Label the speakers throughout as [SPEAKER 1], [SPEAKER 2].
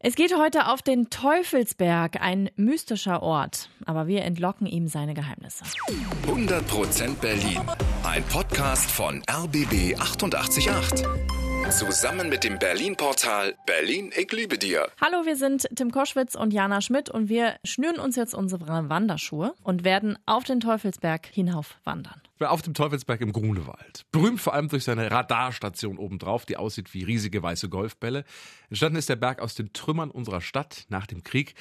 [SPEAKER 1] Es geht heute auf den Teufelsberg, ein mystischer Ort, aber wir entlocken ihm seine Geheimnisse.
[SPEAKER 2] 100% Berlin, ein Podcast von RBB 888. Zusammen mit dem Berlin-Portal Berlin, ich liebe dir.
[SPEAKER 1] Hallo, wir sind Tim Koschwitz und Jana Schmidt und wir schnüren uns jetzt unsere Wanderschuhe und werden auf den Teufelsberg hinauf wandern.
[SPEAKER 3] Auf dem Teufelsberg im Grunewald. Berühmt vor allem durch seine Radarstation obendrauf, die aussieht wie riesige weiße Golfbälle. Entstanden ist der Berg aus den Trümmern unserer Stadt nach dem Krieg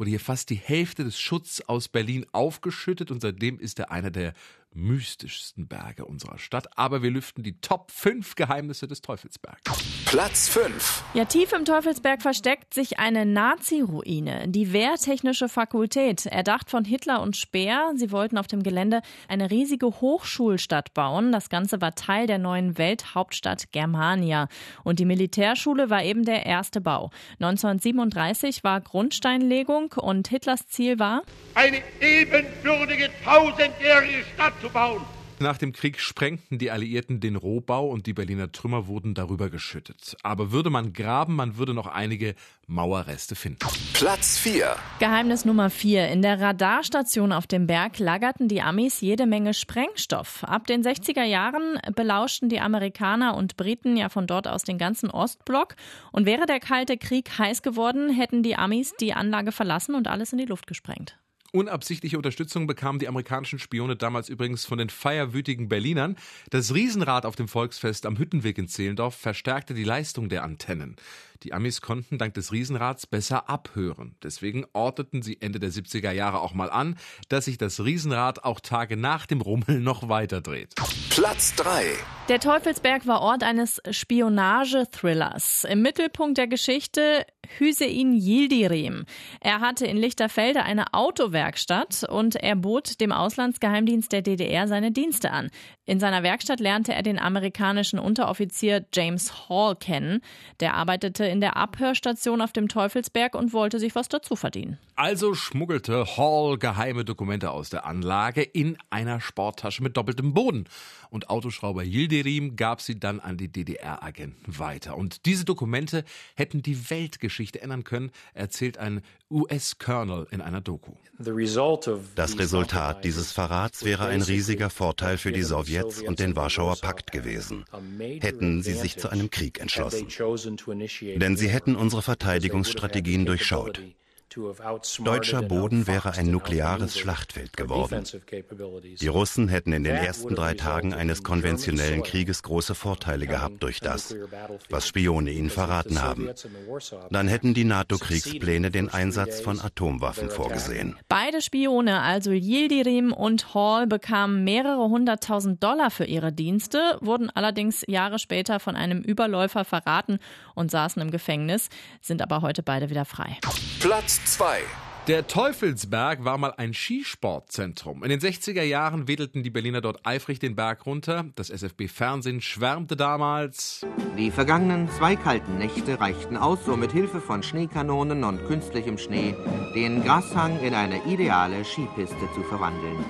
[SPEAKER 3] wurde hier fast die Hälfte des Schutz aus Berlin aufgeschüttet und seitdem ist er einer der mystischsten Berge unserer Stadt. Aber wir lüften die Top 5 Geheimnisse des Teufelsbergs.
[SPEAKER 2] Platz 5.
[SPEAKER 1] Ja, tief im Teufelsberg versteckt sich eine Nazi-Ruine, die Wehrtechnische Fakultät, erdacht von Hitler und Speer. Sie wollten auf dem Gelände eine riesige Hochschulstadt bauen. Das Ganze war Teil der neuen Welthauptstadt Germania. Und die Militärschule war eben der erste Bau. 1937 war Grundsteinlegung und Hitlers Ziel war,
[SPEAKER 4] eine ebenbürtige tausendjährige Stadt zu bauen.
[SPEAKER 3] Nach dem Krieg sprengten die Alliierten den Rohbau und die Berliner Trümmer wurden darüber geschüttet. Aber würde man graben, man würde noch einige Mauerreste finden.
[SPEAKER 2] Platz 4.
[SPEAKER 1] Geheimnis Nummer 4. In der Radarstation auf dem Berg lagerten die Amis jede Menge Sprengstoff. Ab den 60er Jahren belauschten die Amerikaner und Briten ja von dort aus den ganzen Ostblock. Und wäre der Kalte Krieg heiß geworden, hätten die Amis die Anlage verlassen und alles in die Luft gesprengt.
[SPEAKER 3] Unabsichtliche Unterstützung bekamen die amerikanischen Spione damals übrigens von den feierwütigen Berlinern. Das Riesenrad auf dem Volksfest am Hüttenweg in Zehlendorf verstärkte die Leistung der Antennen. Die Amis konnten dank des Riesenrads besser abhören. Deswegen ordneten sie Ende der 70er Jahre auch mal an, dass sich das Riesenrad auch Tage nach dem Rummel noch weiter dreht.
[SPEAKER 2] Platz 3.
[SPEAKER 1] Der Teufelsberg war Ort eines Spionage-Thrillers. Im Mittelpunkt der Geschichte Hüseyin Yildirim. Er hatte in Lichterfelde eine Autowerkstatt und er bot dem Auslandsgeheimdienst der DDR seine Dienste an. In seiner Werkstatt lernte er den amerikanischen Unteroffizier James Hall kennen. Der arbeitete in der Abhörstation auf dem Teufelsberg und wollte sich was dazu verdienen.
[SPEAKER 3] Also schmuggelte Hall geheime Dokumente aus der Anlage in einer Sporttasche mit doppeltem Boden. Und Autoschrauber Yildirim gab sie dann an die DDR-Agenten weiter. Und diese Dokumente hätten die Weltgeschichte ändern können, erzählt ein US-Colonel in einer Doku.
[SPEAKER 5] Das Resultat dieses Verrats wäre ein riesiger Vorteil für die Sowjets und den Warschauer Pakt gewesen, hätten sie sich zu einem Krieg entschlossen. Denn sie hätten unsere Verteidigungsstrategien durchschaut. Deutscher Boden wäre ein nukleares Schlachtfeld geworden. Die Russen hätten in den ersten drei Tagen eines konventionellen Krieges große Vorteile gehabt durch das, was Spione ihnen verraten haben. Dann hätten die NATO-Kriegspläne den Einsatz von Atomwaffen vorgesehen.
[SPEAKER 1] Beide Spione, also Yildirim und Hall, bekamen mehrere hunderttausend Dollar für ihre Dienste, wurden allerdings Jahre später von einem Überläufer verraten und saßen im Gefängnis, sind aber heute beide wieder frei.
[SPEAKER 2] Platz 2.
[SPEAKER 3] Der Teufelsberg war mal ein Skisportzentrum. In den 60er Jahren wedelten die Berliner dort eifrig den Berg runter. Das SFB-Fernsehen schwärmte damals.
[SPEAKER 6] Die vergangenen zwei kalten Nächte reichten aus, um mit Hilfe von Schneekanonen und künstlichem Schnee den Grashang in eine ideale Skipiste zu verwandeln.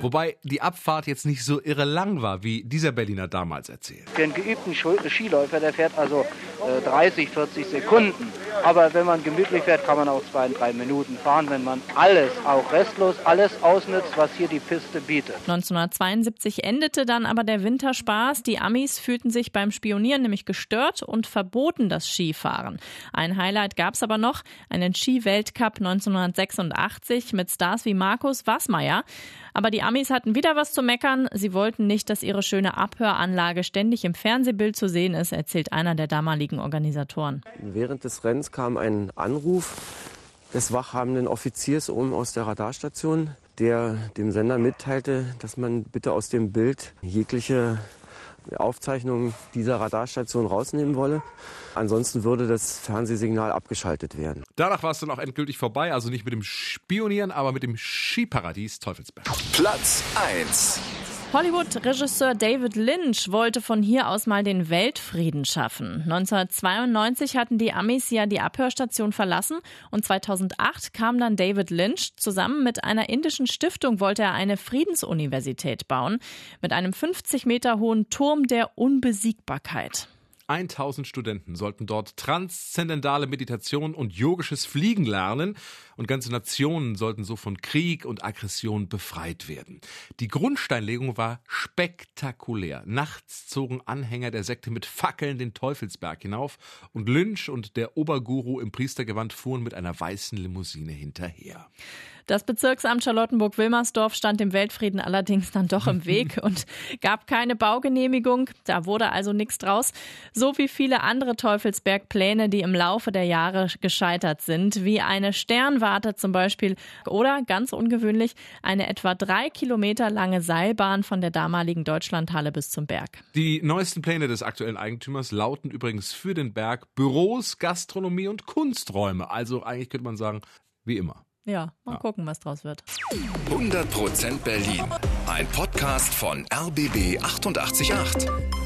[SPEAKER 3] Wobei die Abfahrt jetzt nicht so irre lang war, wie dieser Berliner damals erzählt.
[SPEAKER 7] Für einen geübten Skiläufer, der fährt also äh, 30, 40 Sekunden. Aber wenn man gemütlich fährt, kann man auch zwei, drei Minuten fahren, wenn man alles, auch restlos, alles ausnützt, was hier die Piste bietet.
[SPEAKER 1] 1972 endete dann aber der Winterspaß. Die Amis fühlten sich beim Spionieren nämlich gestört und verboten das Skifahren. Ein Highlight gab es aber noch, einen Skiweltcup 1986 mit Stars wie Markus Wassmeier. Aber die Amis hatten wieder was zu meckern. Sie wollten nicht, dass ihre schöne Abhöranlage ständig im Fernsehbild zu sehen ist, erzählt einer der damaligen Organisatoren.
[SPEAKER 8] Während des Rennens kam ein Anruf des wachhabenden Offiziers oben aus der Radarstation, der dem Sender mitteilte, dass man bitte aus dem Bild jegliche Aufzeichnungen dieser Radarstation rausnehmen wolle. Ansonsten würde das Fernsehsignal abgeschaltet werden.
[SPEAKER 3] Danach war es dann auch endgültig vorbei, also nicht mit dem Spionieren, aber mit dem Skiparadies Teufelsberg.
[SPEAKER 2] Platz 1.
[SPEAKER 1] Hollywood-Regisseur David Lynch wollte von hier aus mal den Weltfrieden schaffen. 1992 hatten die Amis ja die Abhörstation verlassen und 2008 kam dann David Lynch. Zusammen mit einer indischen Stiftung wollte er eine Friedensuniversität bauen mit einem 50 Meter hohen Turm der Unbesiegbarkeit.
[SPEAKER 3] 1000 Studenten sollten dort transzendentale Meditation und yogisches Fliegen lernen und ganze Nationen sollten so von Krieg und Aggression befreit werden. Die Grundsteinlegung war spektakulär. Nachts zogen Anhänger der Sekte mit Fackeln den Teufelsberg hinauf und Lynch und der Oberguru im Priestergewand fuhren mit einer weißen Limousine hinterher.
[SPEAKER 1] Das Bezirksamt Charlottenburg-Wilmersdorf stand dem Weltfrieden allerdings dann doch im Weg und gab keine Baugenehmigung. Da wurde also nichts draus. So wie viele andere Teufelsberg-Pläne, die im Laufe der Jahre gescheitert sind, wie eine Sternwarte zum Beispiel oder ganz ungewöhnlich eine etwa drei Kilometer lange Seilbahn von der damaligen Deutschlandhalle bis zum Berg.
[SPEAKER 3] Die neuesten Pläne des aktuellen Eigentümers lauten übrigens für den Berg Büros, Gastronomie und Kunsträume. Also eigentlich könnte man sagen, wie immer.
[SPEAKER 1] Ja, mal ja. gucken, was draus wird.
[SPEAKER 2] 100% Berlin. Ein Podcast von RBB 888.